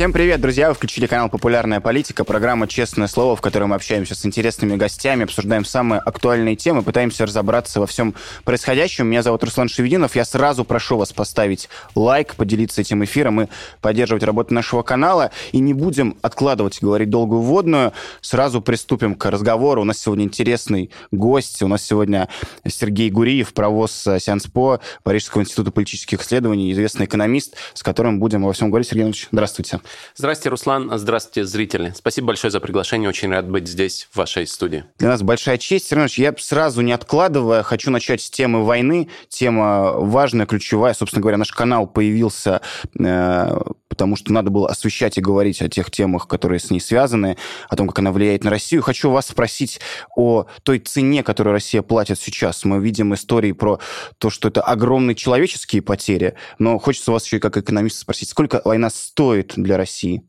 Всем привет, друзья! Вы включили канал «Популярная политика», программа «Честное слово», в которой мы общаемся с интересными гостями, обсуждаем самые актуальные темы, пытаемся разобраться во всем происходящем. Меня зовут Руслан Шевединов. Я сразу прошу вас поставить лайк, поделиться этим эфиром и поддерживать работу нашего канала. И не будем откладывать, говорить долгую вводную. Сразу приступим к разговору. У нас сегодня интересный гость. У нас сегодня Сергей Гуриев, провоз Сианспо Парижского института политических исследований, известный экономист, с которым будем во всем говорить. Сергей Иванович, здравствуйте. Здравствуйте, Руслан. Здравствуйте, зрители. Спасибо большое за приглашение. Очень рад быть здесь, в вашей студии. Для нас большая честь. Сергей я сразу не откладывая, хочу начать с темы войны. Тема важная, ключевая. Собственно говоря, наш канал появился э, потому что надо было освещать и говорить о тех темах, которые с ней связаны, о том, как она влияет на Россию. Хочу вас спросить о той цене, которую Россия платит сейчас. Мы видим истории про то, что это огромные человеческие потери, но хочется вас еще и как экономиста спросить, сколько война стоит для России?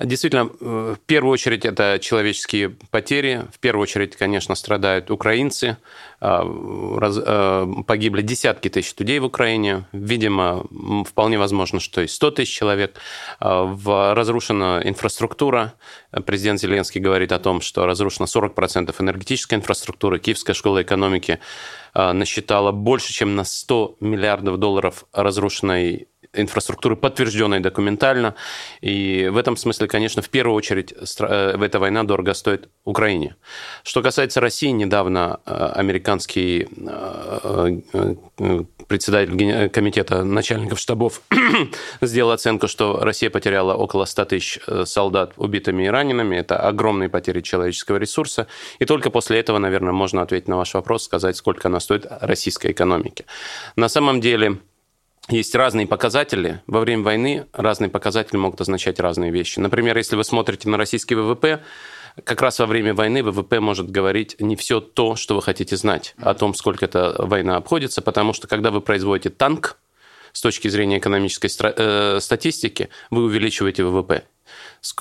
Действительно, э, в первую очередь это человеческие потери. В первую очередь, конечно, страдают украинцы. А, э, погибли десятки тысяч людей в Украине. Видимо, вполне возможно, что и 100 тысяч человек. А, разрушена инфраструктура. Президент Зеленский говорит о том, что разрушено 40% энергетической инфраструктуры. Киевская школа экономики а, насчитала больше, чем на 100 миллиардов долларов разрушенной инфраструктуры, подтвержденной документально. И в этом смысле, конечно, в первую очередь э, эта война дорого стоит Украине. Что касается России, недавно э, американский э, председатель комитета начальников штабов сделал оценку, что Россия потеряла около 100 тысяч солдат убитыми и ранеными. Это огромные потери человеческого ресурса. И только после этого, наверное, можно ответить на ваш вопрос, сказать, сколько она стоит российской экономике. На самом деле, есть разные показатели. Во время войны разные показатели могут означать разные вещи. Например, если вы смотрите на российский ВВП, как раз во время войны ВВП может говорить не все то, что вы хотите знать о том, сколько эта война обходится, потому что когда вы производите танк, с точки зрения экономической э, статистики, вы увеличиваете ВВП.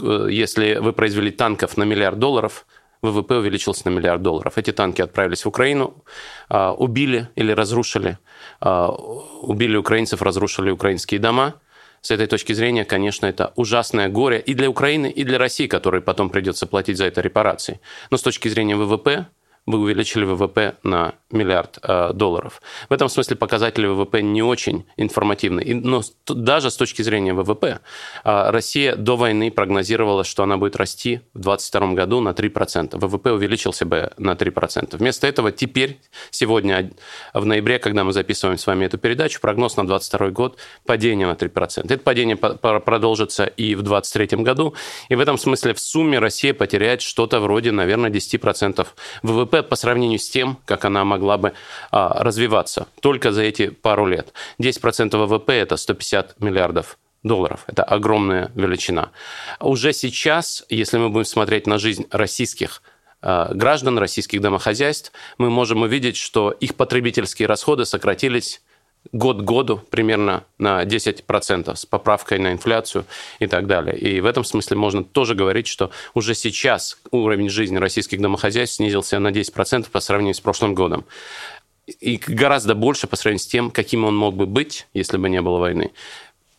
Э, если вы произвели танков на миллиард долларов, ВВП увеличился на миллиард долларов. Эти танки отправились в Украину, а, убили или разрушили, а, убили украинцев, разрушили украинские дома. С этой точки зрения, конечно, это ужасное горе и для Украины, и для России, которой потом придется платить за это репарации. Но с точки зрения ВВП вы увеличили ВВП на миллиард э, долларов. В этом смысле показатели ВВП не очень информативны. И, но даже с точки зрения ВВП э, Россия до войны прогнозировала, что она будет расти в 2022 году на 3%. ВВП увеличился бы на 3%. Вместо этого теперь, сегодня, в ноябре, когда мы записываем с вами эту передачу, прогноз на 2022 год падение на 3%. Это падение продолжится и в 2023 году. И в этом смысле в сумме Россия потеряет что-то вроде, наверное, 10% ВВП по сравнению с тем, как она могла бы а, развиваться только за эти пару лет. 10% ВВП – это 150 миллиардов долларов. Это огромная величина. Уже сейчас, если мы будем смотреть на жизнь российских а, граждан, российских домохозяйств, мы можем увидеть, что их потребительские расходы сократились год к году примерно на 10% с поправкой на инфляцию и так далее. И в этом смысле можно тоже говорить, что уже сейчас уровень жизни российских домохозяйств снизился на 10% по сравнению с прошлым годом. И гораздо больше по сравнению с тем, каким он мог бы быть, если бы не было войны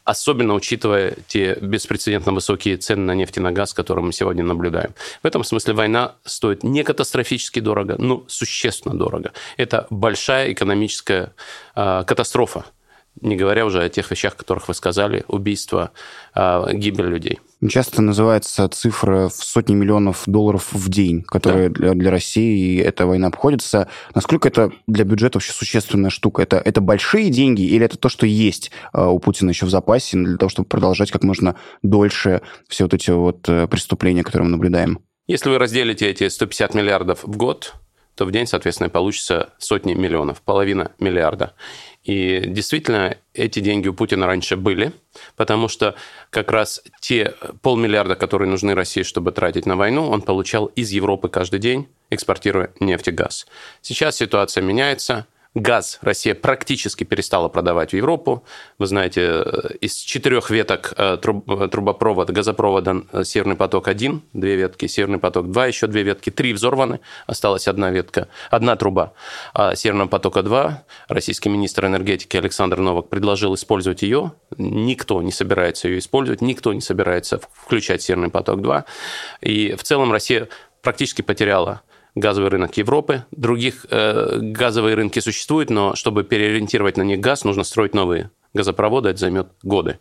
особенно учитывая те беспрецедентно высокие цены на нефть и на газ, которые мы сегодня наблюдаем. В этом смысле война стоит не катастрофически дорого, но существенно дорого. Это большая экономическая э, катастрофа не говоря уже о тех вещах, о которых вы сказали, убийство, а, гибель людей. Часто называется цифра в сотни миллионов долларов в день, которая да. для, для России эта война обходится. Насколько это для бюджета вообще существенная штука? Это, это большие деньги или это то, что есть а, у Путина еще в запасе для того, чтобы продолжать как можно дольше все вот эти вот э, преступления, которые мы наблюдаем? Если вы разделите эти 150 миллиардов в год, то в день, соответственно, получится сотни миллионов, половина миллиарда. И действительно, эти деньги у Путина раньше были, потому что как раз те полмиллиарда, которые нужны России, чтобы тратить на войну, он получал из Европы каждый день, экспортируя нефть и газ. Сейчас ситуация меняется, Газ Россия практически перестала продавать в Европу. Вы знаете, из четырех веток э, трубопровода, газопровода э, «Северный поток-1», две ветки, «Северный поток-2», еще две ветки, три взорваны, осталась одна ветка, одна труба. А «Северного потока-2», российский министр энергетики Александр Новак предложил использовать ее. Никто не собирается ее использовать, никто не собирается включать «Северный поток-2». И в целом Россия практически потеряла газовый рынок Европы. Других э, газовые рынки существуют, но чтобы переориентировать на них газ, нужно строить новые газопроводы, это займет годы.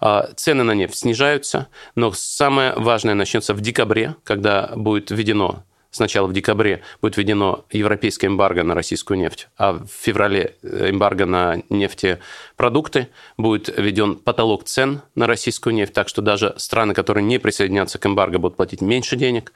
А, цены на нефть снижаются, но самое важное начнется в декабре, когда будет введено Сначала в декабре будет введено европейское эмбарго на российскую нефть, а в феврале э, эмбарго на нефтепродукты, будет введен потолок цен на российскую нефть, так что даже страны, которые не присоединятся к эмбарго, будут платить меньше денег.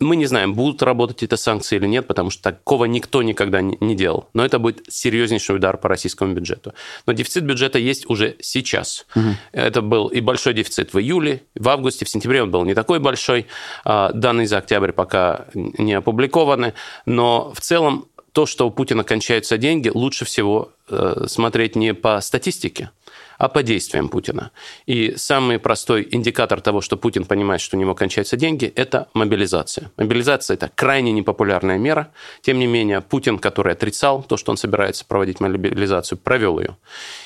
Мы не знаем, будут работать эти санкции или нет, потому что такого никто никогда не делал. Но это будет серьезнейший удар по российскому бюджету. Но дефицит бюджета есть уже сейчас. Угу. Это был и большой дефицит в июле, в августе, в сентябре он был не такой большой. А, данные за октябрь пока не опубликованы. Но в целом то, что у Путина кончаются деньги, лучше всего э, смотреть не по статистике, а по действиям Путина. И самый простой индикатор того, что Путин понимает, что у него кончаются деньги, это мобилизация. Мобилизация – это крайне непопулярная мера. Тем не менее, Путин, который отрицал то, что он собирается проводить мобилизацию, провел ее.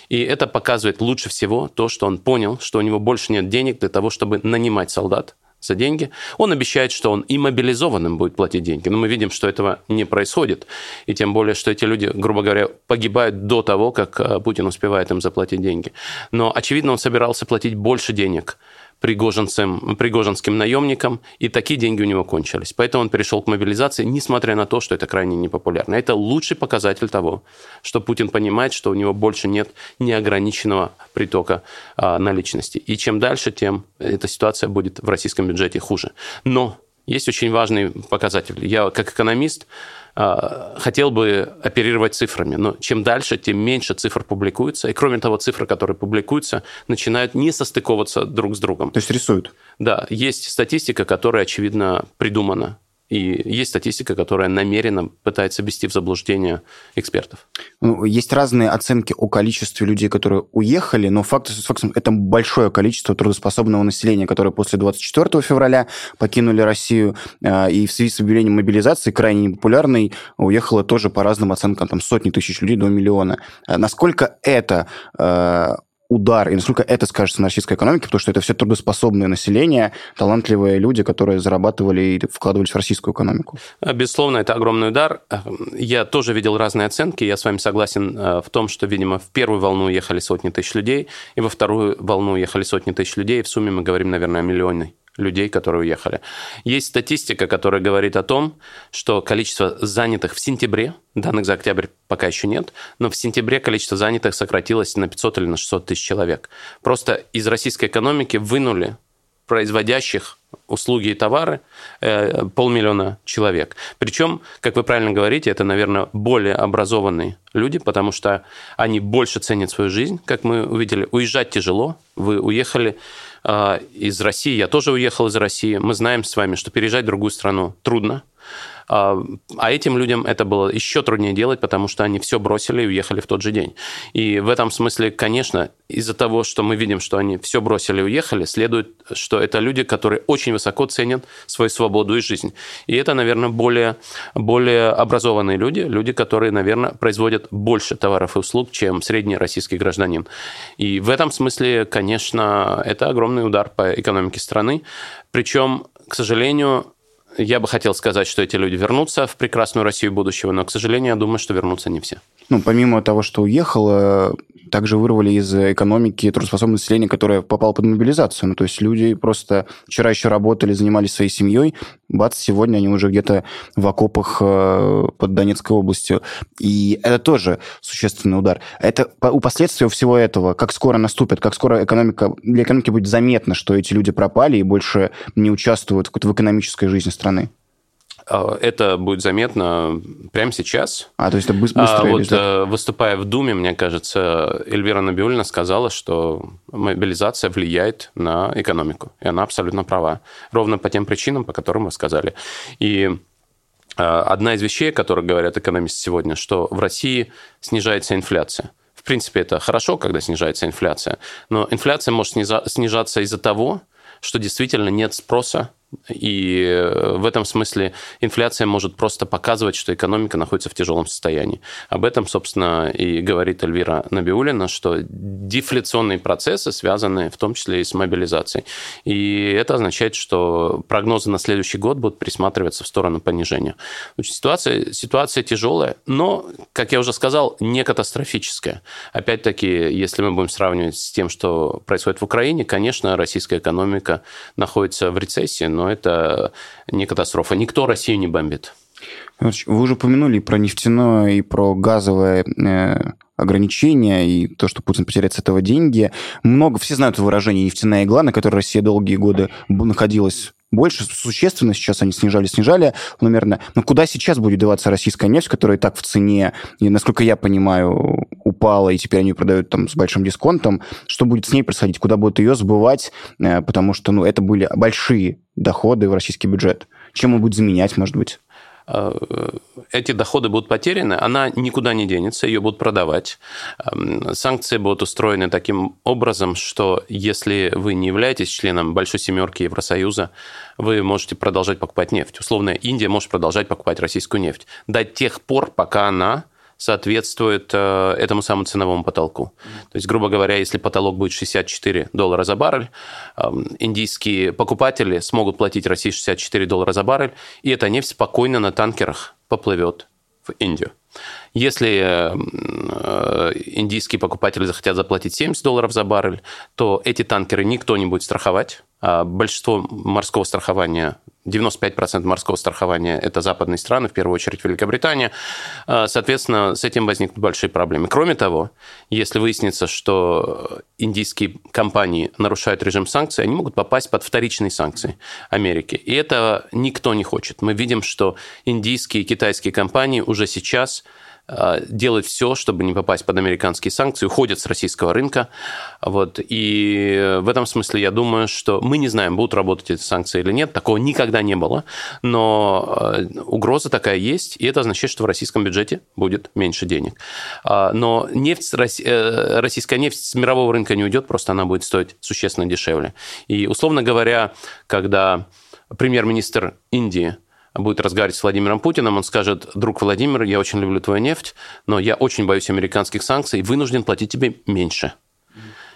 И это показывает лучше всего то, что он понял, что у него больше нет денег для того, чтобы нанимать солдат, за деньги. Он обещает, что он и мобилизованным будет платить деньги. Но мы видим, что этого не происходит. И тем более, что эти люди, грубо говоря, погибают до того, как э, Путин успевает им заплатить деньги. Но, очевидно, он собирался платить больше денег пригожинцам, пригожинским наемникам, и такие деньги у него кончились. Поэтому он перешел к мобилизации, несмотря на то, что это крайне непопулярно. Это лучший показатель того, что Путин понимает, что у него больше нет неограниченного притока а, наличности. И чем дальше, тем эта ситуация будет в российском бюджете хуже. Но есть очень важный показатель. Я как экономист хотел бы оперировать цифрами, но чем дальше, тем меньше цифр публикуется. И кроме того, цифры, которые публикуются, начинают не состыковываться друг с другом. То есть рисуют? Да, есть статистика, которая, очевидно, придумана и есть статистика, которая намеренно пытается ввести в заблуждение экспертов. Ну, есть разные оценки о количестве людей, которые уехали, но факт с фактом это большое количество трудоспособного населения, которое после 24 февраля покинули Россию, а, и в связи с объявлением мобилизации, крайне непопулярной, уехало тоже по разным оценкам, там сотни тысяч людей до миллиона. А насколько это а, удар, и насколько это скажется на российской экономике, потому что это все трудоспособное население, талантливые люди, которые зарабатывали и вкладывались в российскую экономику. Безусловно, это огромный удар. Я тоже видел разные оценки. Я с вами согласен э, в том, что, видимо, в первую волну уехали сотни тысяч людей, и во вторую волну уехали сотни тысяч людей. В сумме мы говорим, наверное, о миллионной людей, которые уехали. Есть статистика, которая говорит о том, что количество занятых в сентябре, данных за октябрь пока еще нет, но в сентябре количество занятых сократилось на 500 или на 600 тысяч человек. Просто из российской экономики вынули производящих услуги и товары э, полмиллиона человек. Причем, как вы правильно говорите, это, наверное, более образованные люди, потому что они больше ценят свою жизнь, как мы увидели. Уезжать тяжело. Вы уехали из России, я тоже уехал из России. Мы знаем с вами, что переезжать в другую страну трудно. А, а этим людям это было еще труднее делать, потому что они все бросили и уехали в тот же день. И в этом смысле, конечно, из-за того, что мы видим, что они все бросили и уехали, следует, что это люди, которые очень высоко ценят свою свободу и жизнь. И это, наверное, более, более образованные люди, люди, которые, наверное, производят больше товаров и услуг, чем средний российский гражданин. И в этом смысле, конечно, это огромный удар по экономике страны. Причем, к сожалению, я бы хотел сказать, что эти люди вернутся в прекрасную Россию будущего, но, к сожалению, я думаю, что вернутся не все. Ну, помимо того, что уехало, также вырвали из экономики трудоспособное население, которое попало под мобилизацию. Ну, то есть люди просто вчера еще работали, занимались своей семьей, бац, сегодня они уже где-то в окопах э, под Донецкой областью. И это тоже существенный удар. Это у последствий всего этого, как скоро наступит, как скоро экономика, для экономики будет заметно, что эти люди пропали и больше не участвуют в экономической жизни страны. А, это будет заметно прямо сейчас. А, то есть это быстро а, вот, э, Выступая в Думе, мне кажется, Эльвира Набиулина сказала, что мобилизация влияет на экономику. И она абсолютно права. Ровно по тем причинам, по которым вы сказали. И одна из вещей, о которых говорят экономисты сегодня, что в России снижается инфляция. В принципе, это хорошо, когда снижается инфляция, но инфляция может снижаться из-за того, что действительно нет спроса и э, в этом смысле инфляция может просто показывать, что экономика находится в тяжелом состоянии. Об этом, собственно, и говорит Эльвира Набиулина, что дефляционные процессы связаны в том числе и с мобилизацией. И это означает, что прогнозы на следующий год будут присматриваться в сторону понижения. Ситуация, ситуация тяжелая, но, как я уже сказал, не катастрофическая. Опять-таки, если мы будем сравнивать с тем, что происходит в Украине, конечно, российская экономика находится в рецессии, но это не катастрофа. Никто Россию не бомбит. Вы уже упомянули про нефтяное, и про газовое э, ограничения и то, что Путин потеряет с этого деньги. Много, все знают выражение «нефтяная игла», на которой Россия долгие годы находилась больше существенно, сейчас они снижали, снижали намеренно. Но куда сейчас будет деваться российская нефть, которая и так в цене, и, насколько я понимаю, упала, и теперь они продают там с большим дисконтом. Что будет с ней происходить? Куда будут ее сбывать? Э, потому что ну, это были большие доходы в российский бюджет. Чем он будет заменять, может быть? Э, эти доходы будут потеряны, она никуда не денется, ее будут продавать. Эм, санкции будут устроены таким образом, что если вы не являетесь членом Большой Семерки Евросоюза, вы можете продолжать покупать нефть. Условно, Индия может продолжать покупать российскую нефть до тех пор, пока она соответствует э, этому самому ценовому потолку. То есть, грубо говоря, если потолок будет 64 доллара за баррель, эм, индийские покупатели смогут платить России 64 доллара за баррель, и эта нефть спокойно на танкерах поплывет в Индию. Если э, индийские покупатели захотят заплатить 70 долларов за баррель, то эти танкеры никто не будет страховать. А большинство морского страхования 95% морского страхования – это западные страны, в первую очередь Великобритания. А, соответственно, с этим возникнут большие проблемы. Кроме того, если выяснится, что индийские компании нарушают режим санкций, они могут попасть под вторичные санкции Америки. И это никто не хочет. Мы видим, что индийские и китайские компании уже сейчас Э, делают все, чтобы не попасть под американские санкции, уходят с российского рынка. Вот. И в этом смысле я думаю, что мы не знаем, будут работать эти санкции или нет. Такого никогда не было. Но э, угроза такая есть, и это означает, что в российском бюджете будет меньше денег. А, но нефть, э, российская нефть с мирового рынка не уйдет, просто она будет стоить существенно дешевле. И, условно говоря, когда премьер-министр Индии будет разговаривать с Владимиром Путиным, он скажет, друг Владимир, я очень люблю твою нефть, но я очень боюсь американских санкций, вынужден платить тебе меньше.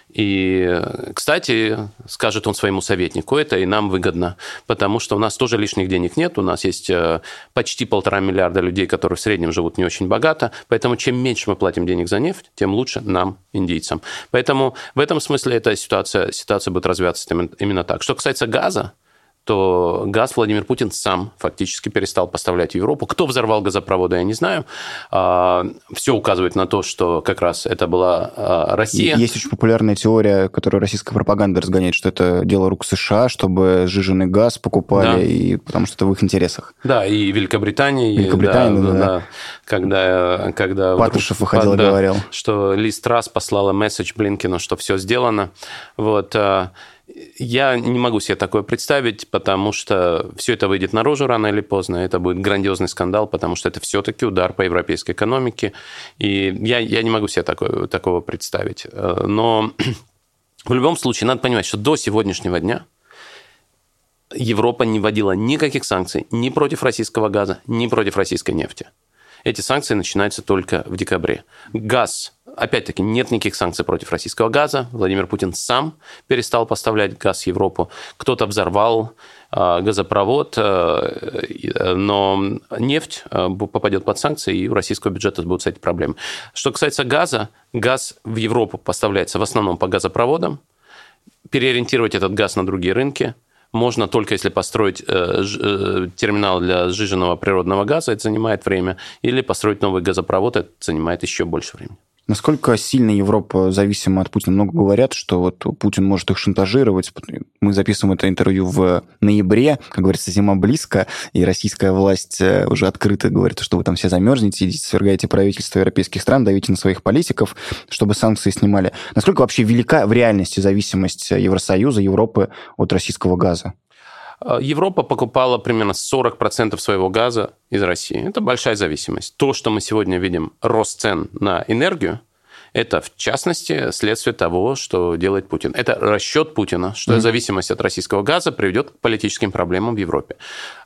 И, кстати, скажет он своему советнику, это и нам выгодно, потому что у нас тоже лишних денег нет, у нас есть э, почти полтора миллиарда людей, которые в среднем живут не очень богато, поэтому чем меньше мы платим денег за нефть, тем лучше нам, индийцам. Поэтому в этом смысле эта ситуация, ситуация будет развиваться именно так. Что касается газа, то газ Владимир Путин сам фактически перестал поставлять в Европу. Кто взорвал газопроводы, я не знаю. А, Все указывает на то, что как раз это была а, Россия. Есть очень популярная теория, которую российская пропаганда разгоняет, что это дело рук США, чтобы сжиженный газ покупали, да. и, потому что это в их интересах. Да, и Великобритании. Великобритания, да, да, да. Когда, когда Патрушев выходил и да, говорил. Что Ли Страс послала месседж Блинкину, что все сделано. Вот. Я не могу себе такое представить, потому что все это выйдет наружу рано или поздно. Это будет грандиозный скандал, потому что это все-таки удар по европейской экономике. И я, я не могу себе такое, такого представить. Но в любом случае надо понимать, что до сегодняшнего дня Европа не вводила никаких санкций ни против российского газа, ни против российской нефти. Эти санкции начинаются только в декабре. Газ Опять-таки, нет никаких санкций против российского газа. Владимир Путин сам перестал поставлять газ в Европу. Кто-то взорвал э, газопровод, э, но нефть э, попадет под санкции, и у российского бюджета будут с этим проблемы. Что касается газа, газ в Европу поставляется в основном по газопроводам. Переориентировать этот газ на другие рынки можно только если построить терминал для сжиженного природного газа, это занимает время, или построить новый газопровод, это занимает еще больше времени. Насколько сильно Европа зависима от Путина? Много говорят, что вот Путин может их шантажировать. Мы записываем это интервью в ноябре, как говорится, зима близко, и российская власть э, уже открыто говорит, что вы там все замерзнете, идите, свергаете правительство европейских стран, давите на своих политиков, чтобы санкции снимали. Насколько вообще велика в реальности зависимость Евросоюза, Европы от российского газа? Европа покупала примерно 40% своего газа из России. Это большая зависимость. То, что мы сегодня видим, рост цен на энергию, это, в частности, следствие того, что делает Путин. Это расчет Путина, что mm-hmm. зависимость от российского газа приведет к политическим проблемам в Европе.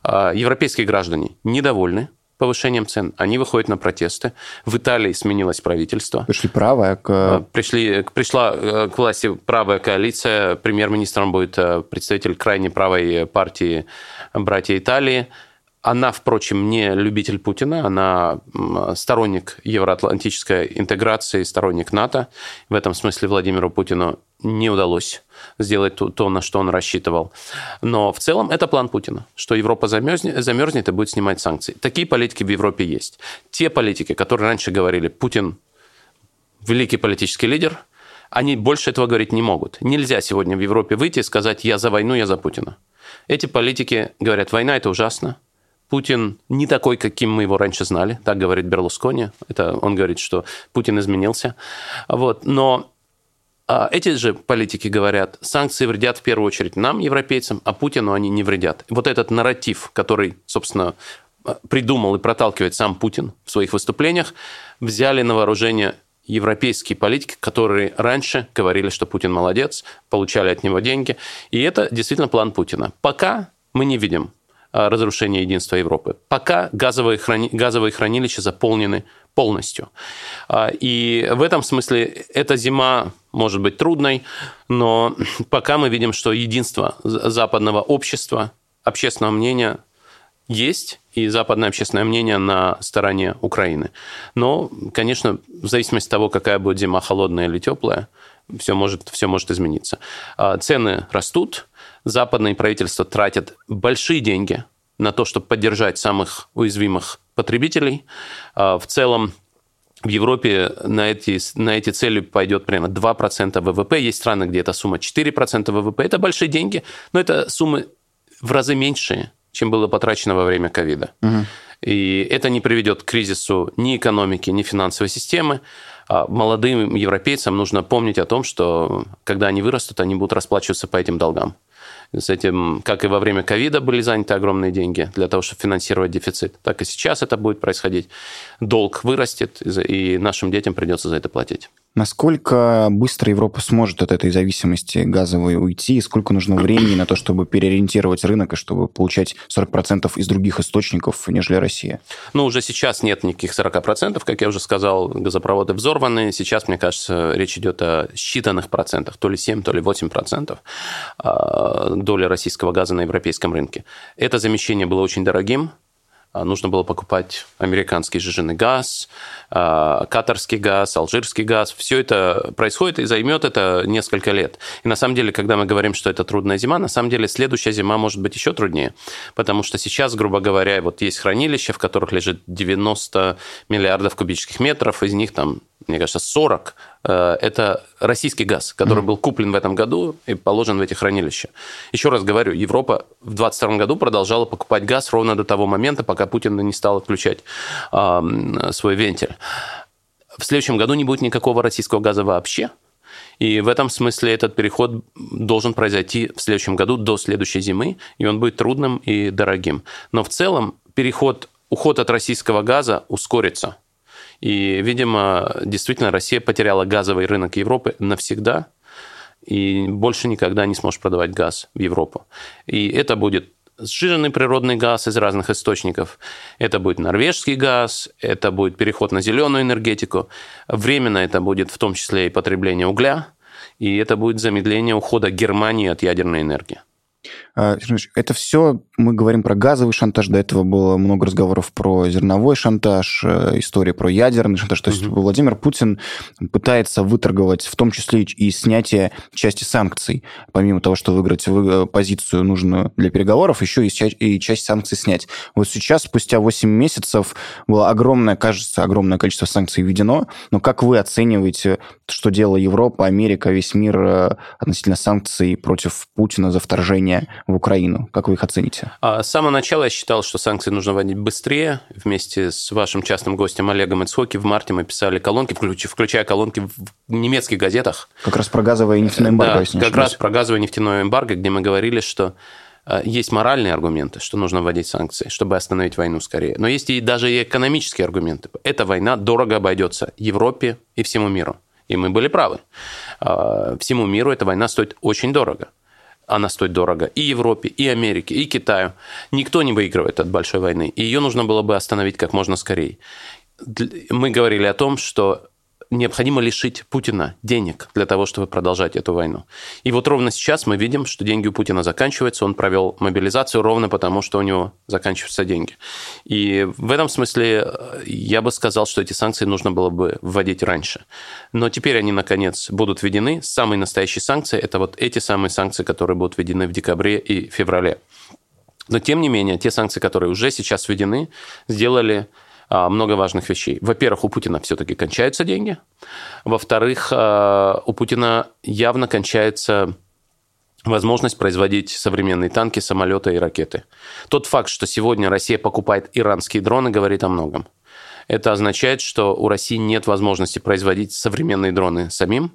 А, европейские граждане недовольны повышением цен. Они выходят на протесты. В Италии сменилось правительство. Пришли правая к... А, пришли, пришла э, к власти правая коалиция. Премьер-министром будет э, представитель крайне правой партии «Братья Италии». Она, впрочем, не любитель Путина, она сторонник евроатлантической интеграции, сторонник НАТО. В этом смысле Владимиру Путину не удалось сделать то, на что он рассчитывал. Но в целом это план Путина, что Европа замерзнет, замерзнет и будет снимать санкции. Такие политики в Европе есть. Те политики, которые раньше говорили, Путин великий политический лидер, они больше этого говорить не могут. Нельзя сегодня в Европе выйти и сказать «я за войну, я за Путина». Эти политики говорят, война – это ужасно, Путин не такой, каким мы его раньше знали, так говорит Берлускони. Это он говорит, что Путин изменился. Вот. Но а эти же политики говорят, санкции вредят в первую очередь нам, европейцам, а Путину они не вредят. Вот этот нарратив, который, собственно, придумал и проталкивает сам Путин в своих выступлениях, взяли на вооружение европейские политики, которые раньше говорили, что Путин молодец, получали от него деньги. И это действительно план Путина. Пока мы не видим разрушения единства Европы. Пока газовые, храни... газовые хранилища заполнены полностью. А, и в этом смысле эта зима может быть трудной, но пока мы видим, что единство западного общества, общественного мнения есть, и западное общественное мнение на стороне Украины. Но, конечно, в зависимости от того, какая будет зима, холодная или теплая, все может, все может измениться. А, цены растут, западные правительства тратят большие деньги на то, чтобы поддержать самых уязвимых потребителей. А, в целом в Европе на эти, на эти цели пойдет примерно 2% ВВП. Есть страны, где эта сумма 4% ВВП. Это большие деньги, но это суммы в разы меньшие, чем было потрачено во время ковида. Угу. И это не приведет к кризису ни экономики, ни финансовой системы. А молодым европейцам нужно помнить о том, что когда они вырастут, они будут расплачиваться по этим долгам с этим, как и во время ковида были заняты огромные деньги для того, чтобы финансировать дефицит, так и сейчас это будет происходить. Долг вырастет, и нашим детям придется за это платить. Насколько быстро Европа сможет от этой зависимости газовой уйти, и сколько нужно времени на то, чтобы переориентировать рынок и чтобы получать 40% из других источников, нежели Россия? Ну, уже сейчас нет никаких 40%, как я уже сказал, газопроводы взорваны. Сейчас, мне кажется, речь идет о считанных процентах, то ли 7, то ли 8% а, доли российского газа на европейском рынке. Это замещение было очень дорогим, нужно было покупать американский сжиженный газ, а, катарский газ, алжирский газ. Все это происходит и займет это несколько лет. И на самом деле, когда мы говорим, что это трудная зима, на самом деле следующая зима может быть еще труднее, потому что сейчас, грубо говоря, вот есть хранилища, в которых лежит 90 миллиардов кубических метров, из них там мне кажется, 40 э, – это российский газ, который был куплен в этом году и положен в эти хранилища. Еще раз говорю, Европа в 2022 году продолжала покупать газ ровно до того момента, пока Путин не стал отключать свой вентиль. В следующем году не будет никакого российского газа вообще, и в этом смысле этот переход должен произойти в следующем году до следующей зимы, и он будет трудным и дорогим. Но в целом переход, уход от российского газа ускорится – и, видимо, действительно Россия потеряла газовый рынок Европы навсегда и больше никогда не сможет продавать газ в Европу. И это будет сжиженный природный газ из разных источников. Это будет норвежский газ, это будет переход на зеленую энергетику. Временно это будет в том числе и потребление угля, и это будет замедление ухода Германии от ядерной энергии. А, это все мы говорим про газовый шантаж, до этого было много разговоров про зерновой шантаж, э, история про ядерный шантаж. То есть угу. Владимир Путин пытается выторговать в том числе и снятие части санкций. Помимо того, что выиграть э, позицию нужную для переговоров, еще и часть санкций снять. Вот сейчас, спустя 8 месяцев, было огромное, кажется, огромное количество санкций введено. Но как вы оцениваете, что делала Европа, Америка, весь мир э, относительно санкций против Путина за вторжение в Украину? Как вы их оцените? А, с самого начала я считал, что санкции нужно вводить быстрее. Вместе с вашим частным гостем Олегом Ицхоки в марте мы писали колонки, включая колонки в немецких газетах. Как раз про газовое и нефтяное эмбарго. Да, как раз про газовое и нефтяное эмбарго, где мы говорили, что э, есть моральные аргументы, что нужно вводить санкции, чтобы остановить войну скорее. Но есть и даже и экономические аргументы. Эта война дорого обойдется Европе и всему миру. И мы были правы. Э, всему миру эта война стоит очень дорого. Она стоит дорого и Европе, и Америке, и Китаю. Никто не выигрывает от большой войны. И ее нужно было бы остановить как можно скорее. Мы говорили о том, что необходимо лишить Путина денег для того, чтобы продолжать эту войну. И вот ровно сейчас мы видим, что деньги у Путина заканчиваются, он провел мобилизацию ровно потому, что у него заканчиваются деньги. И в этом смысле э, я бы сказал, что эти санкции нужно было бы вводить раньше. Но теперь они, наконец, будут введены. Самые настоящие санкции – это вот эти самые санкции, которые будут введены в декабре и феврале. Но, тем не менее, те санкции, которые уже сейчас введены, сделали много важных вещей. Во-первых, у Путина все-таки кончаются деньги. Во-вторых, а, у Путина явно кончается возможность производить современные танки, самолеты и ракеты. Тот факт, что сегодня Россия покупает иранские дроны, говорит о многом. Это означает, что у России нет возможности производить современные дроны самим,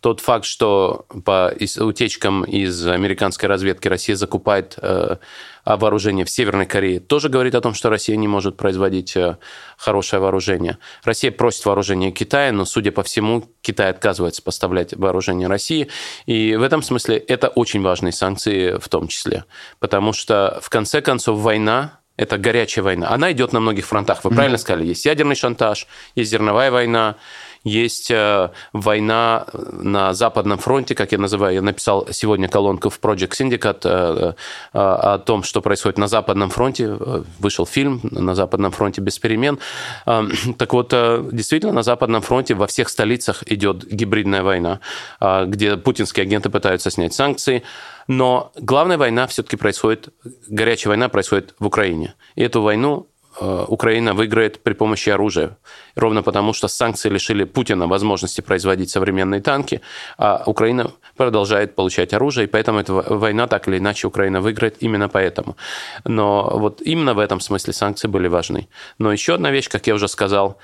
тот факт, что по утечкам из американской разведки Россия закупает э, вооружение в Северной Корее, тоже говорит о том, что Россия не может производить э, хорошее вооружение. Россия просит вооружение Китая, но, судя по всему, Китай отказывается поставлять вооружение России. И в этом смысле это очень важные санкции в том числе. Потому что, в конце концов, война это горячая война. Она идет на многих фронтах. Вы правильно сказали, есть ядерный шантаж, есть зерновая война, есть э, война на Западном фронте, как я называю. Я написал сегодня колонку в Project Syndicate э, э, о том, что происходит на Западном фронте. Вышел фильм «На Западном фронте без перемен». Так вот, действительно, на Западном фронте во всех столицах идет гибридная война, где путинские агенты пытаются снять санкции. Но главная война все-таки происходит, горячая война происходит в Украине. И эту войну Э, Украина выиграет при помощи оружия. Ровно потому, что санкции лишили Путина возможности производить современные танки, а Украина продолжает получать оружие, и поэтому эта война так или иначе Украина выиграет именно поэтому. Но вот именно в этом смысле санкции были важны. Но еще одна вещь, как я уже сказал,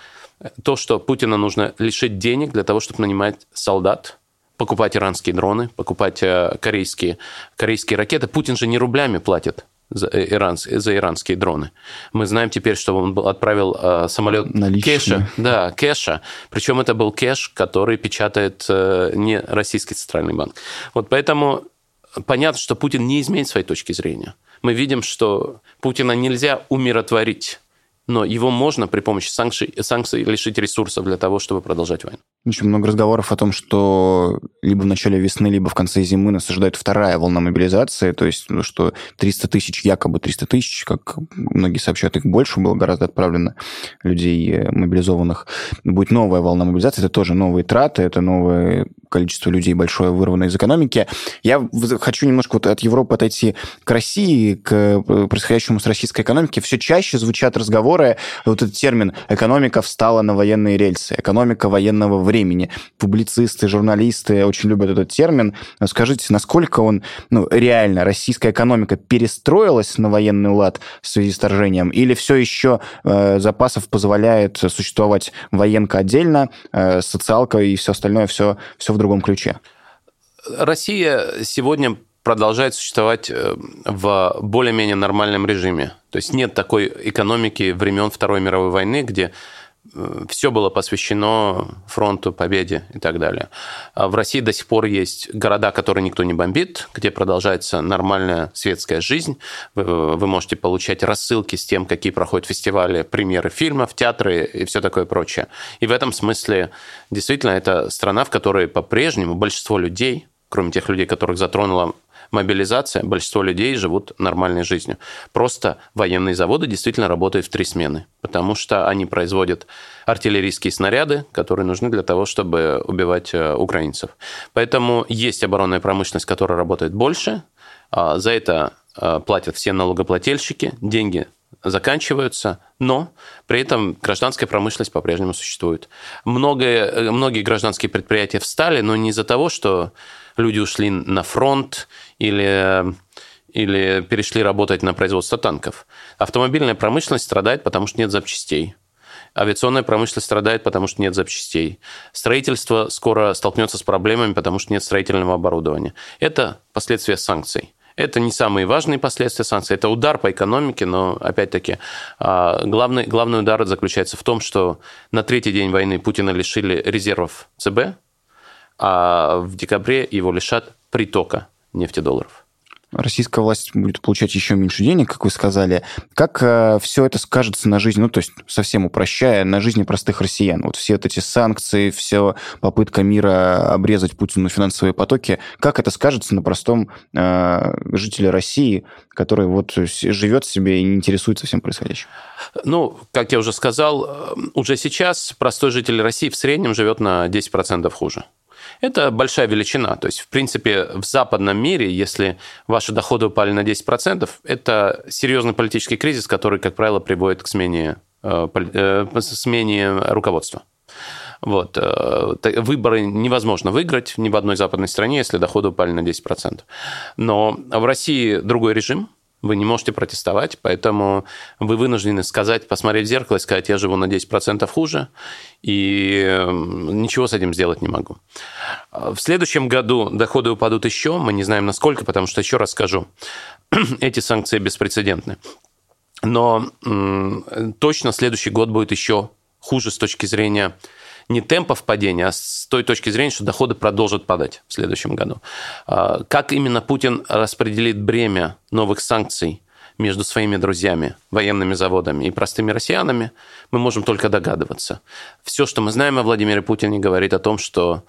то, что Путина нужно лишить денег для того, чтобы нанимать солдат, покупать иранские дроны, покупать э, корейские, корейские ракеты. Путин же не рублями платит за, э, иранс, за иранские дроны. Мы знаем теперь, что он отправил э, самолет Наличные. кэша. Да, кэша. Причем это был кэш, который печатает э, не российский центральный банк. Вот поэтому понятно, что Путин не изменит своей точки зрения. Мы видим, что Путина нельзя умиротворить но его можно при помощи санкций, санкций лишить ресурсов для того, чтобы продолжать войну. Очень много разговоров о том, что либо в начале весны, либо в конце зимы нас ожидает вторая волна мобилизации, то есть ну, что 300 тысяч, якобы 300 тысяч, как многие сообщают, их больше было гораздо отправлено людей э, мобилизованных. Будет новая волна мобилизации, это тоже новые траты, это новое количество людей большое вырвано из экономики. Я хочу немножко вот от Европы отойти к России, к э, происходящему с российской экономикой. Все чаще звучат разговоры разговоры, вот этот термин «экономика встала на военные рельсы», «экономика военного времени». Публицисты, журналисты очень любят этот термин. Скажите, насколько он, ну, реально, российская экономика перестроилась на военный лад в связи с вторжением, или все еще э, запасов позволяет существовать военка отдельно, э, социалка и все остальное, все, все в другом ключе? Россия сегодня продолжает существовать э, в более-менее нормальном режиме. То есть нет такой экономики времен Второй мировой войны, где э, все было посвящено фронту, победе и так далее. А в России до сих пор есть города, которые никто не бомбит, где продолжается нормальная светская жизнь. Вы, можете получать рассылки с тем, какие проходят фестивали, премьеры фильмов, театры и все такое прочее. И в этом смысле действительно это страна, в которой по-прежнему большинство людей, кроме тех людей, которых затронула мобилизация, большинство людей живут нормальной жизнью. Просто военные заводы действительно работают в три смены, потому что они производят артиллерийские снаряды, которые нужны для того, чтобы убивать э, украинцев. Поэтому есть оборонная промышленность, которая работает больше, а за это э, платят все налогоплательщики, деньги заканчиваются, но при этом гражданская промышленность по-прежнему существует. Многие, э, многие гражданские предприятия встали, но не из-за того, что люди ушли на фронт или или перешли работать на производство танков. Автомобильная промышленность страдает, потому что нет запчастей. Авиационная промышленность страдает, потому что нет запчастей. Строительство скоро столкнется с проблемами, потому что нет строительного оборудования. Это последствия санкций. Это не самые важные последствия санкций, это удар по экономике, но, опять-таки, а, главный, главный удар заключается в том, что на третий день войны Путина лишили резервов ЦБ, а в декабре его лишат притока нефтедолларов российская власть будет получать еще меньше денег, как вы сказали. Как э, все это скажется на жизни, ну, то есть совсем упрощая, на жизни простых россиян? Вот все вот эти санкции, все попытка мира обрезать Путину финансовые потоки, как это скажется на простом э, жителе России, который вот живет себе и не интересуется всем происходящим? Ну, как я уже сказал, э, уже сейчас простой житель России в среднем живет на 10% хуже. Это большая величина. То есть, в принципе, в западном мире, если ваши доходы упали на 10%, это серьезный политический кризис, который, как правило, приводит к смене, э, э, смене руководства. Вот. Э, выборы невозможно выиграть ни в одной западной стране, если доходы упали на 10%. Но в России другой режим, вы не можете протестовать, поэтому вы вынуждены сказать, посмотреть в зеркало и сказать, я живу на 10% хуже, и эм, ничего с этим сделать не могу. В следующем году доходы упадут еще, мы не знаем насколько, потому что, еще раз скажу, эти санкции беспрецедентны. Но точно следующий год будет еще хуже с точки зрения не темпов падения, а с той точки зрения, что доходы продолжат падать в следующем году. А, как именно Путин распределит бремя новых санкций между своими друзьями, военными заводами и простыми россиянами, мы можем только догадываться. Все, что мы знаем о Владимире Путине, говорит о том, что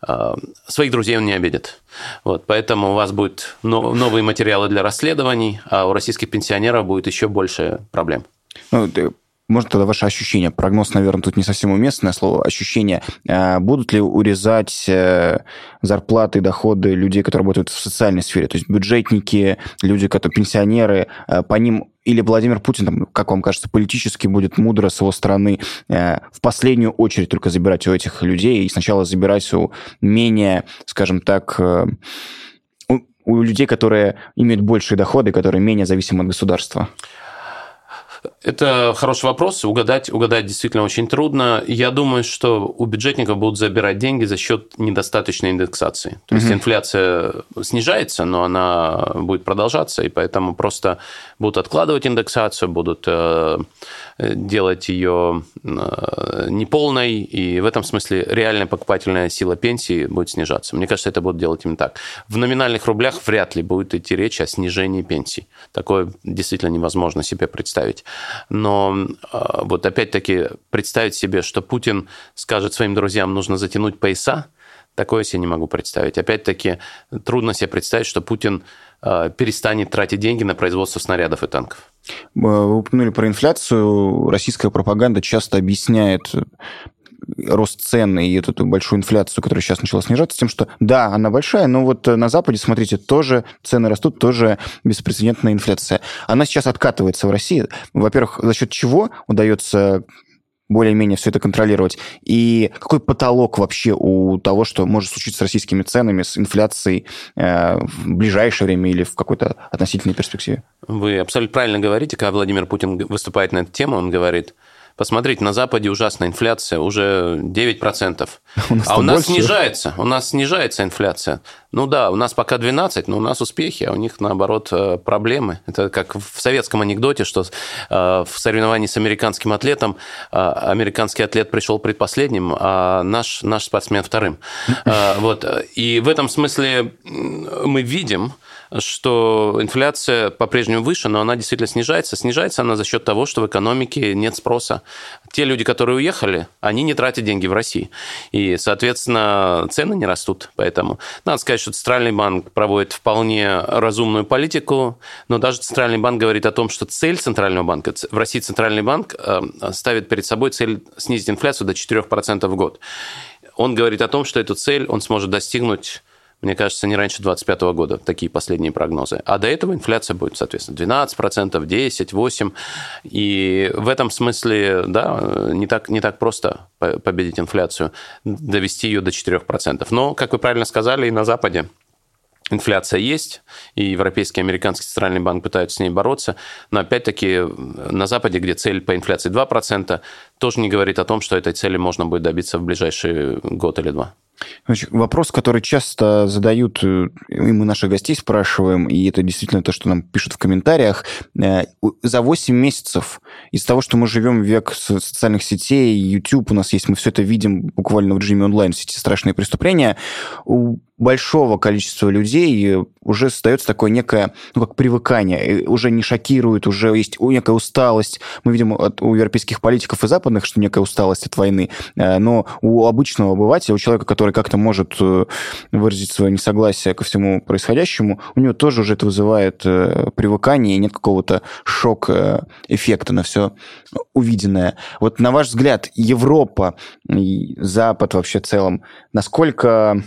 а, своих друзей он не обидит. Вот, поэтому у вас будут новые материалы для расследований, а у российских пенсионеров будет еще больше проблем. Ну, может, тогда ваше ощущение, прогноз, наверное, тут не совсем уместное слово, ощущение, э, будут ли урезать э, зарплаты, доходы людей, которые работают в социальной сфере, то есть бюджетники, люди, которые пенсионеры, э, по ним или Владимир Путин, там, как вам кажется, политически будет мудро с его стороны в последнюю очередь только забирать у этих людей и сначала забирать у менее, скажем так, у, у людей, которые имеют большие доходы, которые менее зависимы от государства? Это хороший вопрос. Угадать, угадать действительно очень трудно. Я думаю, что у бюджетников будут забирать деньги за счет недостаточной индексации. То есть угу. инфляция снижается, но она будет продолжаться, и поэтому просто будут откладывать индексацию, будут э, делать ее э, неполной, и в этом смысле реальная покупательная сила пенсии будет снижаться. Мне кажется, это будут делать именно так. В номинальных рублях вряд ли будет идти речь о снижении пенсий. Такое действительно невозможно себе представить. Но э, вот опять-таки представить себе, что Путин скажет своим друзьям, нужно затянуть пояса, такое себе не могу представить. Опять-таки, трудно себе представить, что Путин э, перестанет тратить деньги на производство снарядов и танков. Вы упомянули про инфляцию. Российская пропаганда часто объясняет рост цен и эту большую инфляцию, которая сейчас начала снижаться, тем, что да, она большая, но вот на Западе, смотрите, тоже цены растут, тоже беспрецедентная инфляция. Она сейчас откатывается в России. Во-первых, за счет чего удается более-менее все это контролировать? И какой потолок вообще у того, что может случиться с российскими ценами, с инфляцией э, в ближайшее время или в какой-то относительной перспективе? Вы абсолютно правильно говорите, когда Владимир Путин выступает на эту тему, он говорит, Посмотрите, на Западе ужасная инфляция, уже 9%. У а у нас больше. снижается, у нас снижается инфляция. Ну да, у нас пока 12, но у нас успехи, а у них, наоборот, э, проблемы. Это как в советском анекдоте, что э, в соревновании с американским атлетом э, американский атлет пришел предпоследним, а наш, наш спортсмен вторым. Вот. И в этом смысле мы видим, что инфляция по-прежнему выше, но она действительно снижается. Снижается она за счет того, что в экономике нет спроса. Те люди, которые уехали, они не тратят деньги в России. И, соответственно, цены не растут. Поэтому надо сказать, что Центральный банк проводит вполне разумную политику, но даже Центральный банк говорит о том, что цель Центрального банка, в России Центральный банк э, ставит перед собой цель снизить инфляцию до 4% в год. Он говорит о том, что эту цель он сможет достигнуть мне кажется, не раньше 2025 года, такие последние прогнозы. А до этого инфляция будет, соответственно, 12%, 10%, 8%. И в этом смысле, да, не так, не так просто победить инфляцию, довести ее до 4%. Но, как вы правильно сказали, и на Западе инфляция есть, и Европейский и Американский центральный банк пытаются с ней бороться, но опять-таки на Западе, где цель по инфляции 2%, тоже не говорит о том, что этой цели можно будет добиться в ближайший год или два. Значит, вопрос, который часто задают, э, и мы наших гостей спрашиваем, и это действительно то, что нам пишут в комментариях, э, за 8 месяцев из того, что мы живем век социальных сетей, YouTube у нас есть, мы все это видим буквально в режиме онлайн, все эти страшные преступления, у большого количества людей уже остается такое некое, ну, как привыкание, уже не шокирует, уже есть некая усталость. Мы видим от, у европейских политиков и западных, что некая усталость от войны, э, но у обычного обывателя, у человека, который как-то может э, выразить свое несогласие ко всему происходящему, у него тоже уже это вызывает э, привыкание, и нет какого-то шок-эффекта на все увиденное. Вот на ваш взгляд, Европа Запад вообще в целом, насколько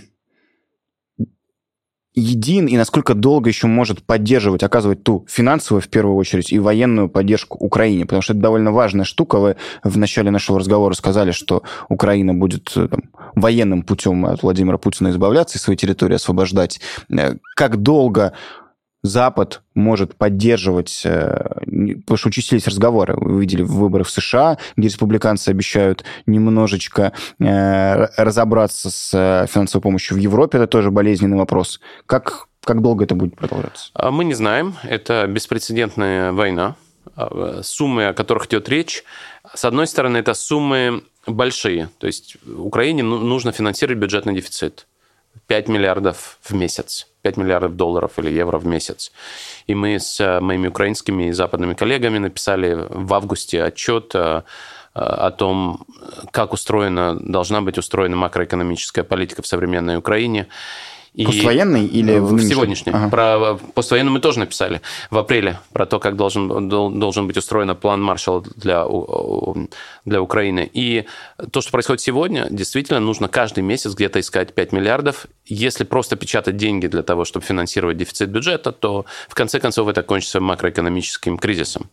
един и насколько долго еще может поддерживать, оказывать ту финансовую, в первую очередь, и военную поддержку Украине? Потому что это довольно важная штука. Вы в начале нашего разговора сказали, что Украина будет э, там, военным путем от Владимира Путина избавляться и свои территории освобождать. Э, как долго Запад может поддерживать, э, потому что участились разговоры, вы видели выборы в США, где республиканцы обещают немножечко э, разобраться с э, финансовой помощью в Европе, это тоже болезненный вопрос. Как, как долго это будет продолжаться? А мы не знаем, это беспрецедентная война. А, суммы, о которых идет речь, с одной стороны, это суммы большие, то есть Украине ну, нужно финансировать бюджетный дефицит. 5 миллиардов в месяц, 5 миллиардов долларов или евро в месяц. И мы с э, моими украинскими и западными коллегами написали в августе отчет э, о том, как устроена, должна быть устроена макроэкономическая политика в современной Украине. И Поствоенный или в сегодняшний? Ага. Про поствоенный мы тоже написали в апреле, про то, как должен, должен быть устроен план Маршалла для, для Украины. И то, что происходит сегодня, действительно нужно каждый месяц где-то искать 5 миллиардов. Если просто печатать деньги для того, чтобы финансировать дефицит бюджета, то в конце концов это кончится макроэкономическим кризисом.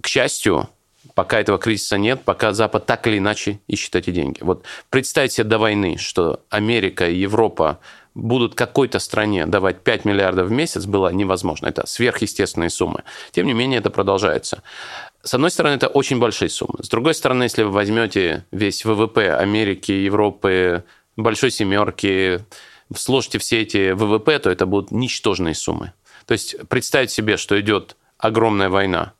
К счастью, пока этого кризиса нет, пока Запад так или иначе ищет эти деньги. Вот представьте себе до войны, что Америка и Европа будут какой-то стране давать 5 миллиардов в месяц, было невозможно. Это сверхъестественные суммы. Тем не менее, это продолжается. С одной стороны, это очень большие суммы. С другой стороны, если вы возьмете весь ВВП Америки, Европы, Большой Семерки, сложите все эти ВВП, то это будут ничтожные суммы. То есть представить себе, что идет огромная война,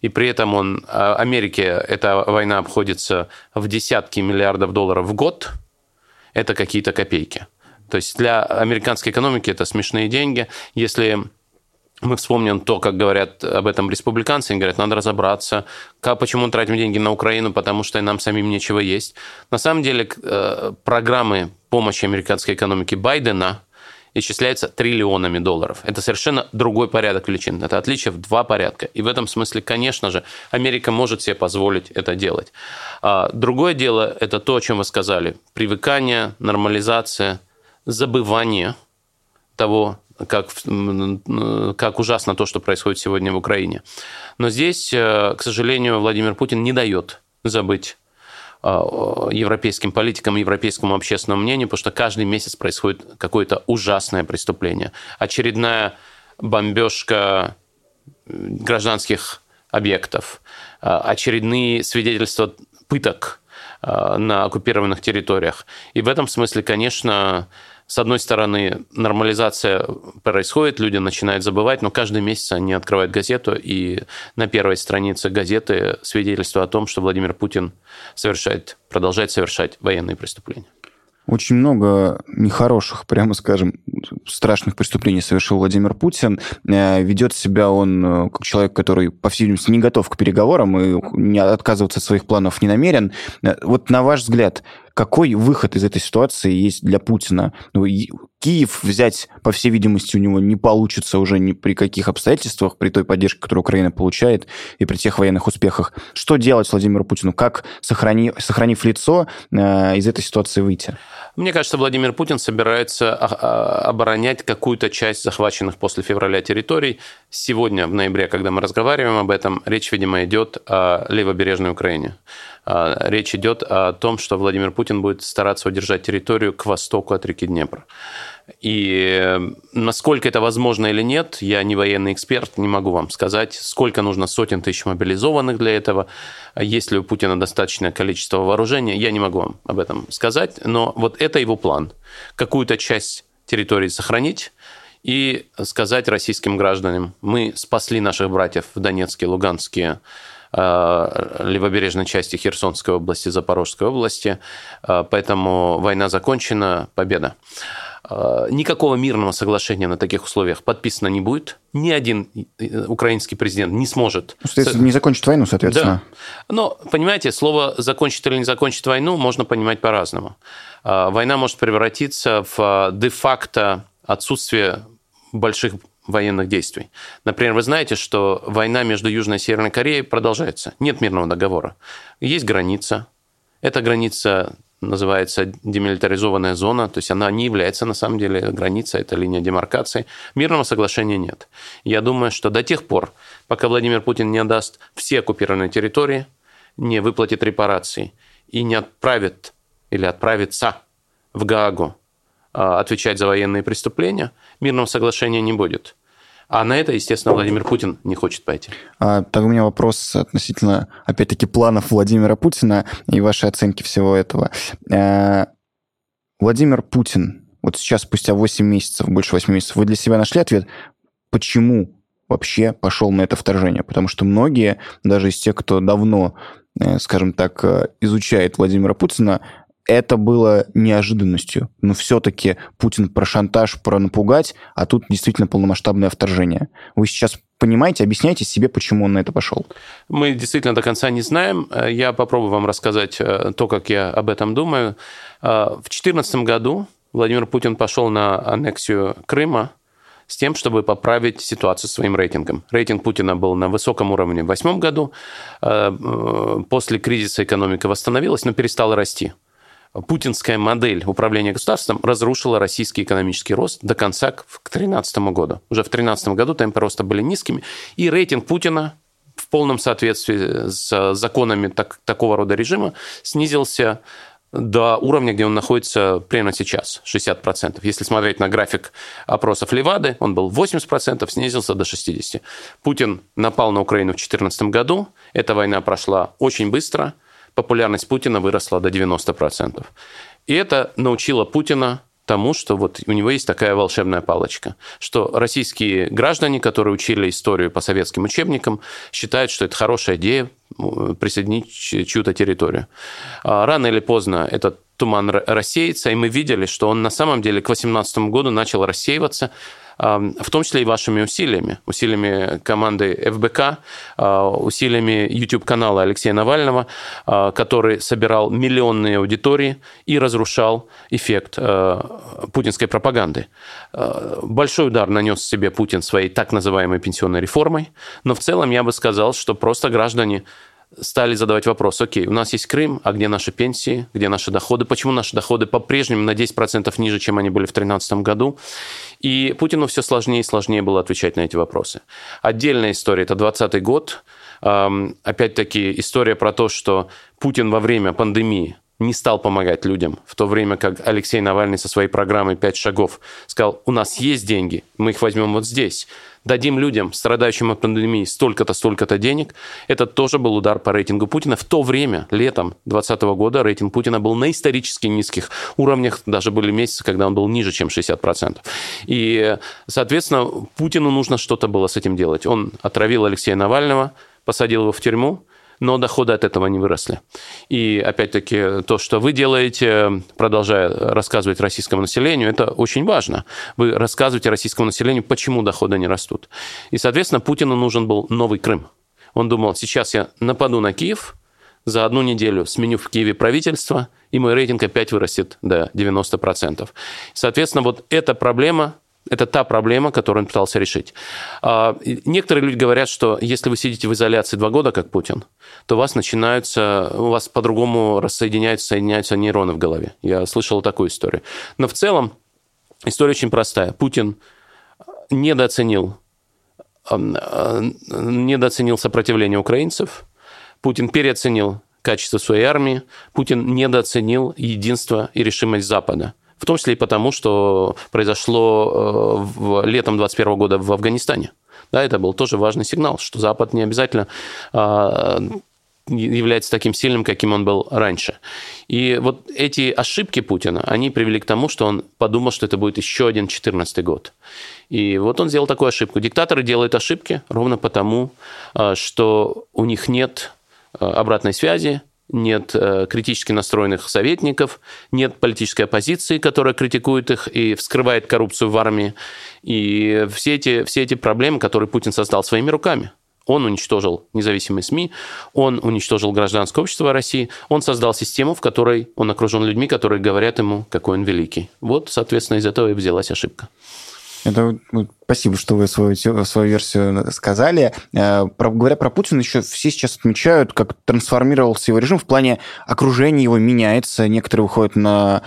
и при этом он, а, Америке эта война обходится в десятки миллиардов долларов в год, это какие-то копейки. То есть для американской экономики это смешные деньги. Если мы вспомним то, как говорят об этом республиканцы, они говорят, надо разобраться, как, почему мы тратим деньги на Украину, потому что нам самим нечего есть. На самом деле э, программы помощи американской экономике Байдена исчисляются триллионами долларов. Это совершенно другой порядок величин. Это отличие в два порядка. И в этом смысле, конечно же, Америка может себе позволить это делать. А другое дело – это то, о чем вы сказали. Привыкание, нормализация – забывание того, как, как ужасно то, что происходит сегодня в Украине. Но здесь, э, к сожалению, Владимир Путин не дает забыть э, европейским политикам, европейскому общественному мнению, потому что каждый месяц происходит какое-то ужасное преступление. Очередная бомбежка гражданских объектов, э, очередные свидетельства пыток на оккупированных территориях. И в этом смысле, конечно, с одной стороны, нормализация происходит, люди начинают забывать, но каждый месяц они открывают газету, и на первой странице газеты свидетельство о том, что Владимир Путин совершает, продолжает совершать военные преступления. Очень много нехороших, прямо скажем, страшных преступлений совершил Владимир Путин. Э, ведет себя он э, как человек, который, по всей видимости, не готов к переговорам и не отказываться от своих планов не намерен. Э, вот на ваш взгляд, какой выход из этой ситуации есть для Путина? Ну, Киев взять, по всей видимости, у него не получится уже ни при каких обстоятельствах, при той поддержке, которую Украина получает, и при тех военных успехах. Что делать Владимиру Путину? Как, сохрани, сохранив лицо, э, из этой ситуации выйти? Мне кажется, Владимир Путин собирается а, а, оборонять какую-то часть захваченных после февраля территорий. Сегодня, в ноябре, когда мы разговариваем об этом, речь, видимо, идет о левобережной Украине. А, речь идет о том, что Владимир Путин будет стараться удержать территорию к востоку от реки Днепр. И э, насколько это возможно или нет, я не военный эксперт, не могу вам сказать, сколько нужно сотен тысяч мобилизованных для этого, есть ли у Путина достаточное количество вооружения, я не могу вам об этом сказать, но вот это его план. Какую-то часть территории сохранить, и сказать российским гражданам, мы спасли наших братьев в Донецке, Луганске, левобережной части Херсонской области, Запорожской области. Э, поэтому война закончена, победа. Э, никакого мирного соглашения на таких условиях подписано не будет. Ни один украинский президент не сможет... Ну, не закончит войну, соответственно. Да. Но, понимаете, слово «закончит» или «не закончит войну» можно понимать по-разному. Война может превратиться в де-факто отсутствие больших военных действий. Например, вы знаете, что война между Южной и Северной Кореей продолжается. Нет мирного договора. Есть граница. Эта граница называется демилитаризованная зона, то есть она не является на самом деле границей, это линия демаркации. Мирного соглашения нет. Я думаю, что до тех пор, пока Владимир Путин не отдаст все оккупированные территории, не выплатит репарации и не отправит или отправится в Гаагу отвечать за военные преступления, мирного соглашения не будет. А на это, естественно, Владимир Путин не хочет пойти. А, так у меня вопрос относительно, опять-таки, планов Владимира Путина и вашей оценки всего этого. А, Владимир Путин, вот сейчас, спустя 8 месяцев, больше 8 месяцев, вы для себя нашли ответ, почему вообще пошел на это вторжение? Потому что многие, даже из тех, кто давно, э, скажем так, э, изучает Владимира Путина, это было неожиданностью. Но все-таки Путин про шантаж, про напугать, а тут действительно полномасштабное вторжение. Вы сейчас понимаете, объясняйте себе, почему он на это пошел. Мы действительно до конца не знаем. Я попробую вам рассказать э, то, как я об этом думаю. Э, в 2014 году Владимир Путин пошел на аннексию Крыма с тем, чтобы поправить ситуацию своим рейтингом. Рейтинг Путина был на высоком уровне в 2008 году. Э, после кризиса экономика восстановилась, но перестала расти путинская модель управления государством разрушила российский экономический рост до конца к 2013 году. Уже в 2013 году темпы роста были низкими, и рейтинг Путина в полном соответствии с законами так, такого рода режима снизился до уровня, где он находится прямо сейчас, 60%. Если смотреть на график опросов Левады, он был 80%, снизился до 60%. Путин напал на Украину в 2014 году, эта война прошла очень быстро – популярность Путина выросла до 90%. И это научило Путина тому, что вот у него есть такая волшебная палочка, что российские граждане, которые учили историю по советским учебникам, считают, что это хорошая идея присоединить чью-то территорию. А рано или поздно этот туман рассеется, и мы видели, что он на самом деле к 2018 году начал рассеиваться, в том числе и вашими усилиями, усилиями команды ФБК, а, усилиями YouTube-канала Алексея Навального, а, который собирал миллионные аудитории и разрушал эффект а, путинской пропаганды. Большой удар нанес себе Путин своей так называемой пенсионной реформой, но в целом я бы сказал, что просто граждане стали задавать вопрос, окей, у нас есть Крым, а где наши пенсии, где наши доходы, почему наши доходы по-прежнему на 10% ниже, чем они были в 2013 году. И Путину все сложнее и сложнее было отвечать на эти вопросы. Отдельная история – это 2020 год. Опять-таки история про то, что Путин во время пандемии не стал помогать людям, в то время как Алексей Навальный со своей программой «Пять шагов» сказал, у нас есть деньги, мы их возьмем вот здесь, дадим людям, страдающим от пандемии, столько-то, столько-то денег, это тоже был удар по рейтингу Путина. В то время, летом 2020 года, рейтинг Путина был на исторически низких уровнях, даже были месяцы, когда он был ниже, чем 60%. И, соответственно, Путину нужно что-то было с этим делать. Он отравил Алексея Навального, посадил его в тюрьму, но доходы от этого не выросли. И опять-таки то, что вы делаете, продолжая рассказывать российскому населению, это очень важно. Вы рассказываете российскому населению, почему доходы не растут. И, соответственно, Путину нужен был новый Крым. Он думал, сейчас я нападу на Киев, за одну неделю сменю в Киеве правительство, и мой рейтинг опять вырастет до 90%. Соответственно, вот эта проблема это та проблема, которую он пытался решить. А, некоторые люди говорят, что если вы сидите в изоляции два года, как Путин, то у вас начинаются, у вас по-другому рассоединяются, соединяются нейроны в голове. Я слышал такую историю. Но в целом история очень простая. Путин недооценил, недооценил сопротивление украинцев, Путин переоценил качество своей армии, Путин недооценил единство и решимость Запада. В том числе и потому, что произошло э, в летом 2021 года в Афганистане. Да, это был тоже важный сигнал, что Запад не обязательно а, является таким сильным, каким он был раньше. И вот эти ошибки Путина, они привели к тому, что он подумал, что это будет еще один 2014 год. И вот он сделал такую ошибку. Диктаторы делают ошибки ровно потому, а, что у них нет обратной связи, нет э, критически настроенных советников, нет политической оппозиции, которая критикует их и вскрывает коррупцию в армии. И все эти, все эти проблемы, которые Путин создал своими руками – он уничтожил независимые СМИ, он уничтожил гражданское общество России, он создал систему, в которой он окружен людьми, которые говорят ему, какой он великий. Вот, соответственно, из этого и взялась ошибка. Это Спасибо, что вы свою, свою версию сказали. Э, про, говоря про Путина, еще все сейчас отмечают, как трансформировался его режим в плане окружения его меняется. Некоторые выходят на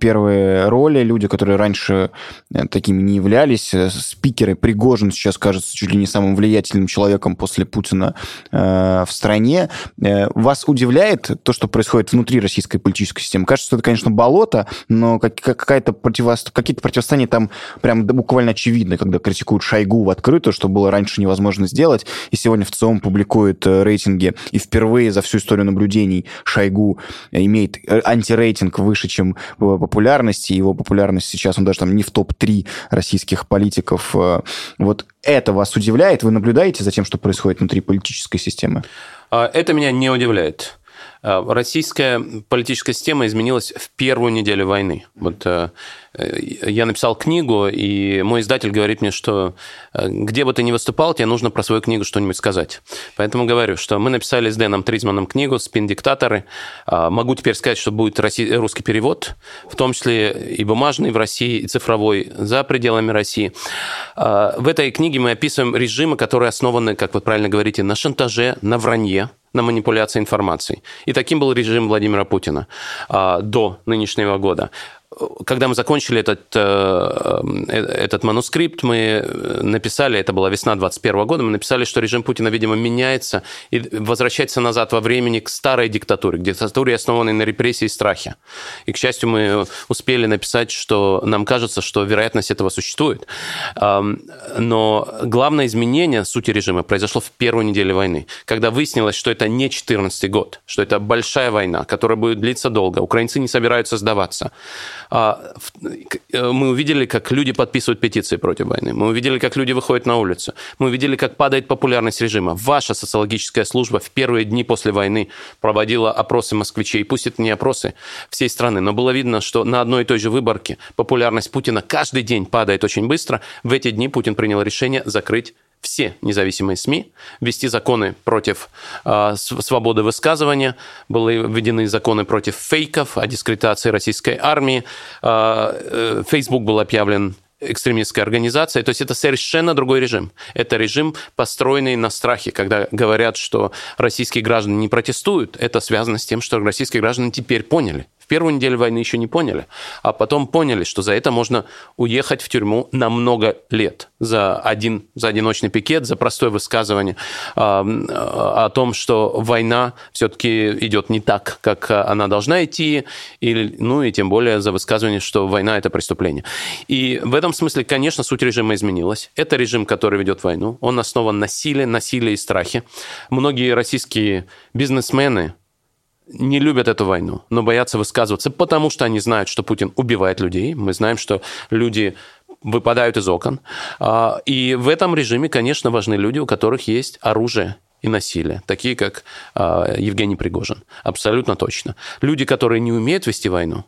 первые роли, люди, которые раньше э, такими не являлись. Э, спикеры Пригожин сейчас кажется чуть ли не самым влиятельным человеком после Путина в стране. Вас удивляет то, что происходит внутри российской политической системы? Кажется, что это, конечно, болото, но какая-то противо... какие-то противостояния там прям буквально очевидны, когда критикуют Шойгу в открытую, что было раньше невозможно сделать. И сегодня в ЦИОМ публикует э, рейтинги. И впервые за всю историю наблюдений Шойгу имеет э, антирейтинг выше, чем популярности. Его популярность сейчас, он даже там не в топ-3 российских политиков. Э, вот это вас удивляет? Вы наблюдаете за тем, что происходит внутри политической системы? А, это меня не удивляет. А, российская политическая система изменилась в первую неделю войны. Вот Э, я написал книгу, и мой издатель говорит мне, что э, где бы ты ни выступал, тебе нужно про свою книгу что-нибудь сказать. Поэтому говорю, что мы написали с Дэном Тризманом книгу «Спин-диктаторы». Могу теперь сказать, что будет русский перевод, в том числе и бумажный в России, и цифровой за пределами России. В этой книге мы описываем режимы, которые основаны, как вы правильно говорите, на шантаже, на вранье, на манипуляции информацией. И таким был режим Владимира Путина а, до нынешнего года когда мы закончили этот, э, э, этот манускрипт, мы написали, это была весна 21 года, мы написали, что режим Путина, видимо, меняется и возвращается назад во времени к старой диктатуре, к диктатуре, основанной на репрессии и страхе. И, к счастью, мы успели написать, что нам кажется, что вероятность этого существует. Но главное изменение сути режима произошло в первую неделю войны, когда выяснилось, что это не 14 год, что это большая война, которая будет длиться долго. Украинцы не собираются сдаваться. А, э, мы увидели, как люди подписывают петиции против войны. Мы увидели, как люди выходят на улицу. Мы увидели, как падает популярность режима. Ваша социологическая служба в первые дни после войны проводила опросы москвичей. Пусть это не опросы всей страны, но было видно, что на одной и той же выборке популярность Путина каждый ддень падает очень быстро. В эти дни Путин принял решение закрыть все независимые СМИ, ввести законы против э, свободы высказывания, были введены законы против фейков, о дискредитации российской армии, э, Facebook был объявлен экстремистской организацией. То есть это совершенно другой режим. Это режим, построенный на страхе. Когда говорят, что российские граждане не протестуют, это связано с тем, что российские граждане теперь поняли, первую неделю войны еще не поняли, а потом поняли, что за это можно уехать в тюрьму на много лет за один за одиночный пикет, за простое высказывание э, о том, что война все-таки идет не так, как она должна идти, или, ну и тем более за высказывание, что война это преступление. И в этом смысле, конечно, суть режима изменилась. Это режим, который ведет войну. Он основан на силе, на силе и страхе. Многие российские бизнесмены, не любят эту войну, но боятся высказываться, потому что они знают, что Путин убивает людей. Мы знаем, что люди выпадают из окон. А, и в этом режиме, конечно, важны люди, у которых есть оружие и насилие, такие как а, Евгений Пригожин. Абсолютно точно. Люди, которые не умеют вести войну,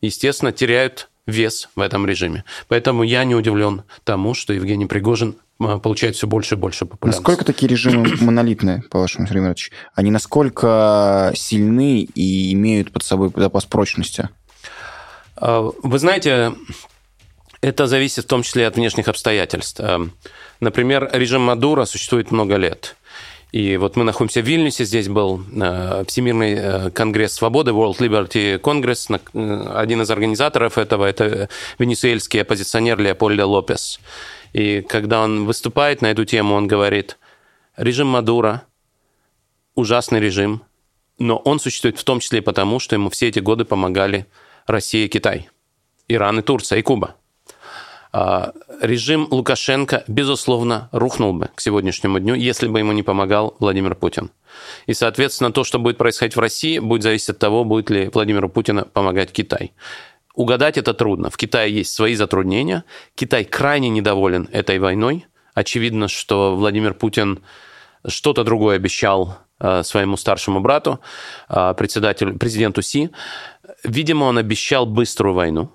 естественно, теряют вес в этом режиме. Поэтому я не удивлен тому, что Евгений Пригожин получает все больше и больше популярности. Насколько такие режимы монолитные, по вашему, Сергей? Они насколько сильны и имеют под собой запас прочности? А, вы знаете, это зависит в том числе от внешних обстоятельств. А, например, режим Мадура существует много лет. И вот мы находимся в Вильнюсе, здесь был Всемирный конгресс свободы, World Liberty Congress. Один из организаторов этого – это венесуэльский оппозиционер Леопольдо Лопес. И когда он выступает на эту тему, он говорит, режим Мадура – ужасный режим, но он существует в том числе потому, что ему все эти годы помогали Россия Китай, Иран и Турция и Куба. А, режим Лукашенко, безусловно, рухнул бы к сегодняшнему дню, если бы ему не помогал Владимир Путин. И, соответственно, то, что будет происходить в России, будет зависеть от того, будет ли Владимиру Путину помогать Китай. Угадать это трудно. В Китае есть свои затруднения. Китай крайне недоволен этой войной. Очевидно, что Владимир Путин что-то другое обещал э, своему старшему брату, э, председателю, президенту Си. Видимо, он обещал быструю войну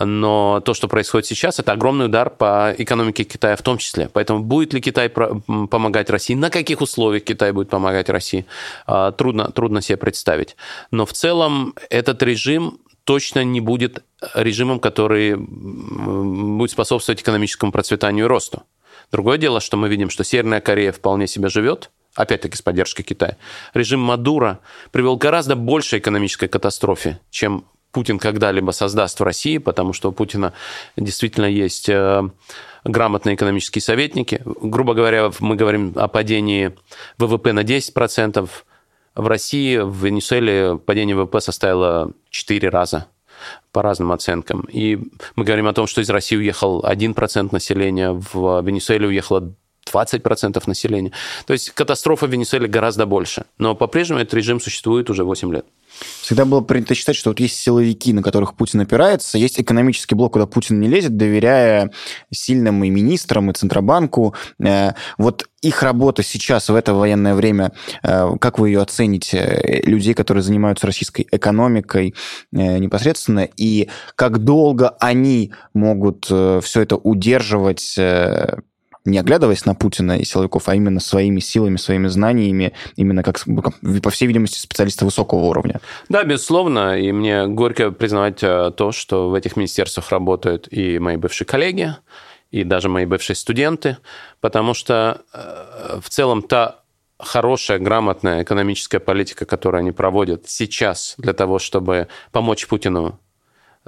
но то, что происходит сейчас, это огромный удар по экономике Китая в том числе. Поэтому будет ли Китай помогать России, на каких условиях Китай будет помогать России, а, трудно, трудно себе представить. Но в целом этот режим точно не будет режимом, который будет способствовать экономическому процветанию и росту. Другое дело, что мы видим, что Северная Корея вполне себе живет, опять-таки с поддержкой Китая. Режим Мадура привел гораздо большей экономической катастрофе, чем Путин когда-либо создаст в России, потому что у Путина действительно есть э, грамотные экономические советники. Грубо говоря, мы говорим о падении ВВП на 10%. В России, в Венесуэле падение ВВП составило 4 раза по разным оценкам. И мы говорим о том, что из России уехал 1% населения, в Венесуэле уехало 20% населения. То есть катастрофа в Венесуэле гораздо больше. Но по-прежнему этот режим существует уже 8 лет. Всегда было принято считать, что вот есть силовики, на которых Путин опирается, есть экономический блок, куда Путин не лезет, доверяя сильным и министрам, и Центробанку. Э, вот их работа сейчас, в это военное время, э, как вы ее оцените? Людей, которые занимаются российской экономикой э, непосредственно, и как долго они могут все это удерживать не оглядываясь на Путина и силовиков, а именно своими силами, своими знаниями, именно как, по всей видимости, специалисты высокого уровня. Да, безусловно, и мне горько признавать э, то, что в этих министерствах работают и мои бывшие коллеги, и даже мои бывшие студенты, потому что э, в целом та хорошая, грамотная экономическая политика, которую они проводят сейчас для того, чтобы помочь Путину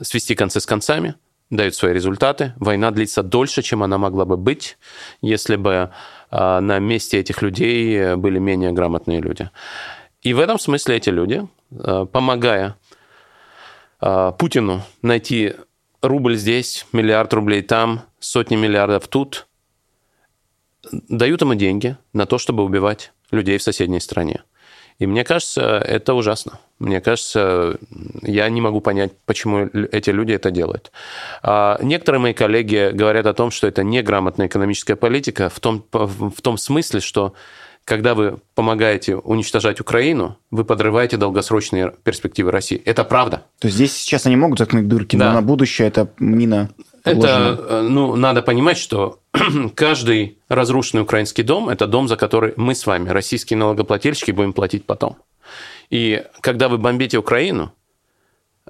свести концы с концами, дают свои результаты. Война длится дольше, чем она могла бы быть, если бы а, на месте этих людей были менее грамотные люди. И в этом смысле эти люди, а, помогая а, Путину найти рубль здесь, миллиард рублей там, сотни миллиардов тут, дают ему деньги на то, чтобы убивать людей в соседней стране. И мне кажется, это ужасно. Мне кажется, я не могу понять, почему эти люди это делают. А некоторые мои коллеги говорят о том, что это неграмотная экономическая политика в том, в том смысле, что когда вы помогаете уничтожать Украину, вы подрываете долгосрочные перспективы России. Это правда. То есть здесь сейчас они могут заткнуть дырки, да. но на будущее это мина это, э, ну, надо понимать, что каждый разрушенный украинский дом – это дом, за который мы с вами, российские налогоплательщики, будем платить потом. И когда вы бомбите Украину,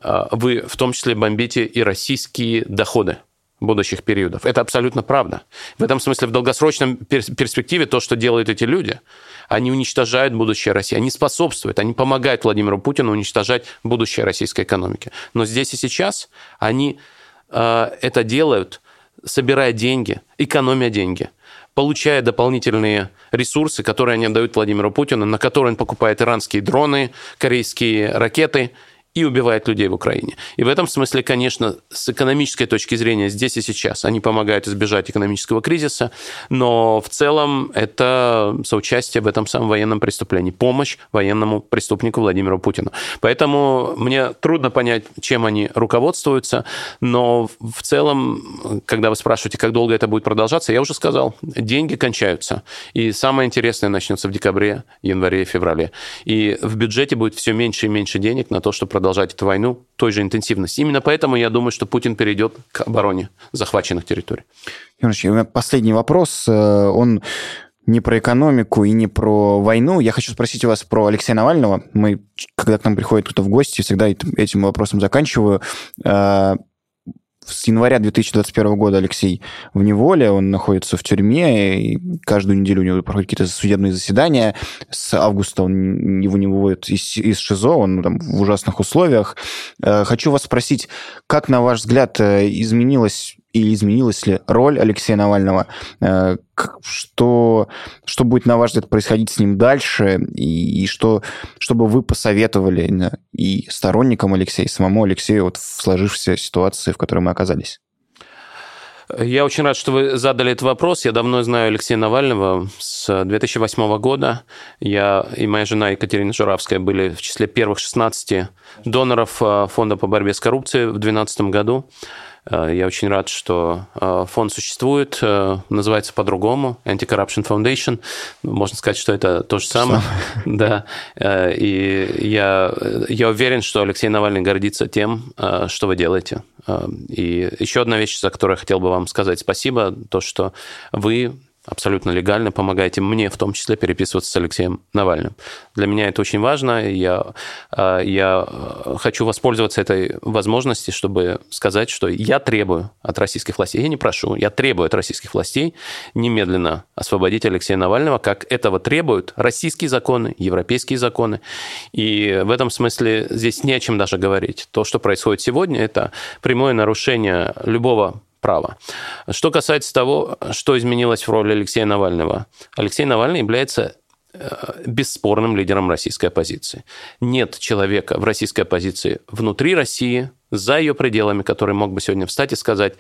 э, вы в том числе бомбите и российские доходы будущих периодов. Это абсолютно правда. В этом смысле в долгосрочном перспективе то, что делают эти люди, они уничтожают будущее России, они способствуют, они помогают Владимиру Путину уничтожать будущее российской экономики. Но здесь и сейчас они это делают, собирая деньги, экономя деньги, получая дополнительные ресурсы, которые они отдают Владимиру Путину, на которые он покупает иранские дроны, корейские ракеты – и убивает людей в Украине. И в этом смысле, конечно, с экономической точки зрения здесь и сейчас они помогают избежать экономического кризиса, но в целом это соучастие в этом самом военном преступлении, помощь военному преступнику Владимиру Путину. Поэтому мне трудно понять, чем они руководствуются, но в целом, когда вы спрашиваете, как долго это будет продолжаться, я уже сказал, деньги кончаются. И самое интересное начнется в декабре, январе, феврале. И в бюджете будет все меньше и меньше денег на то, чтобы продолжать эту войну той же интенсивности. Именно поэтому я думаю, что Путин перейдет к обороне захваченных территорий. Юрий, у меня последний вопрос. Э, он не про экономику и не про войну. Я хочу спросить у вас про Алексея Навального. Мы, когда к нам приходит кто-то в гости, всегда этим вопросом заканчиваю. С января 2021 года Алексей в неволе, он находится в тюрьме, и каждую неделю у него проходят какие-то судебные заседания. С августа он его не выводят из, из ШИЗО, он там в ужасных условиях. Э, хочу вас спросить, как, на ваш взгляд, э, изменилась и изменилась ли роль Алексея Навального? Э, что, что будет, на ваш взгляд, происходить с ним дальше? И, и что, что бы вы посоветовали и сторонникам Алексея, и самому Алексею вот в сложившейся ситуации, в которой мы оказались? Я очень рад, что вы задали этот вопрос. Я давно знаю Алексея Навального с 2008 года. Я и моя жена Екатерина Журавская были в числе первых 16 доноров э, Фонда по борьбе с коррупцией в 2012 году. Э, я очень рад, что э, фонд существует, э, называется по-другому, Anti-Corruption Foundation. Можно сказать, что это то же самое. Да. И я, я уверен, что Алексей Навальный гордится тем, что вы делаете. И еще одна вещь, за которую я хотел бы вам сказать спасибо, то, что вы абсолютно легально, помогаете мне в том числе переписываться с Алексеем Навальным. Для меня это очень важно. Я, а, я хочу воспользоваться этой возможностью, чтобы сказать, что я требую от российских властей, я не прошу, я требую от российских властей немедленно освободить Алексея Навального, как этого требуют российские законы, европейские законы. И в этом смысле здесь не о чем даже говорить. То, что происходит сегодня, это прямое нарушение любого права. Что касается того, что изменилось в роли Алексея Навального. Алексей Навальный является э, бесспорным лидером российской оппозиции. Нет человека в российской оппозиции внутри России, за ее пределами, который мог бы сегодня встать и сказать,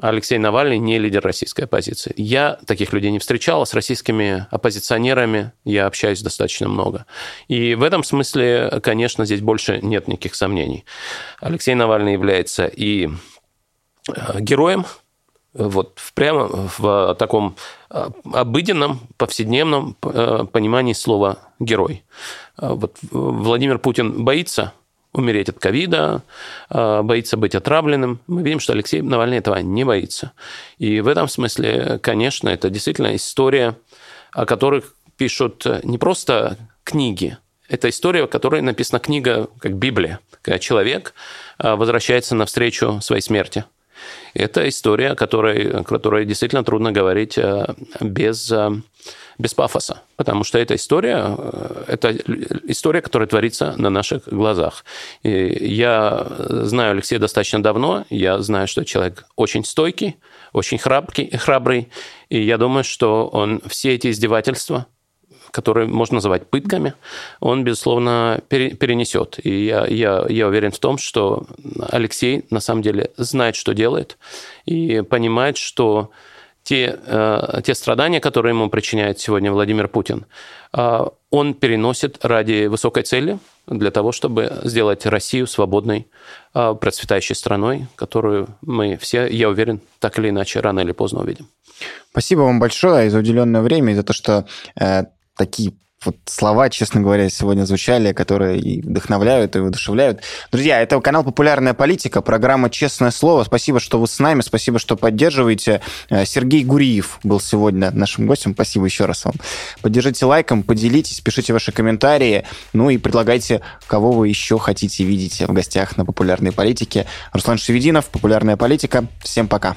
Алексей Навальный не лидер российской оппозиции. Я таких людей не встречал, а с российскими оппозиционерами я общаюсь достаточно много. И в этом смысле, конечно, здесь больше нет никаких сомнений. Алексей Навальный является и героем, вот прямо в таком э, обыденном, повседневном э, понимании слова «герой». Вот Владимир Путин боится умереть от ковида, боится быть отравленным. Мы видим, что Алексей Навальный этого не боится. И в этом смысле, конечно, это действительно история, о которых пишут не просто книги, это история, в которой написана книга как Библия, когда человек возвращается навстречу своей смерти – это история, о которой, которой действительно трудно говорить э, без, э, без пафоса, потому что эта история, э, это история, которая творится на наших глазах. И я знаю Алексея достаточно давно, я знаю, что человек очень стойкий, очень храбкий, храбрый, и я думаю, что он все эти издевательства, которые можно называть пытками, он, безусловно, перенесет. И я, я, я уверен в том, что Алексей на самом деле знает, что делает, и понимает, что те, э, те страдания, которые ему причиняет сегодня Владимир Путин, э, он переносит ради высокой цели, для того, чтобы сделать Россию свободной, э, процветающей страной, которую мы все, я уверен, так или иначе, рано или поздно увидим. Спасибо вам большое за уделенное время и за то, что такие вот слова, честно говоря, сегодня звучали, которые и вдохновляют, и воодушевляют. Друзья, это канал «Популярная политика», программа «Честное слово». Спасибо, что вы с нами, спасибо, что поддерживаете. Э, Сергей Гуриев был сегодня нашим гостем. Спасибо еще раз вам. Поддержите лайком, поделитесь, пишите ваши комментарии, ну и предлагайте, кого вы еще хотите видеть в гостях на «Популярной политике». Руслан Шевединов, «Популярная политика». Всем пока.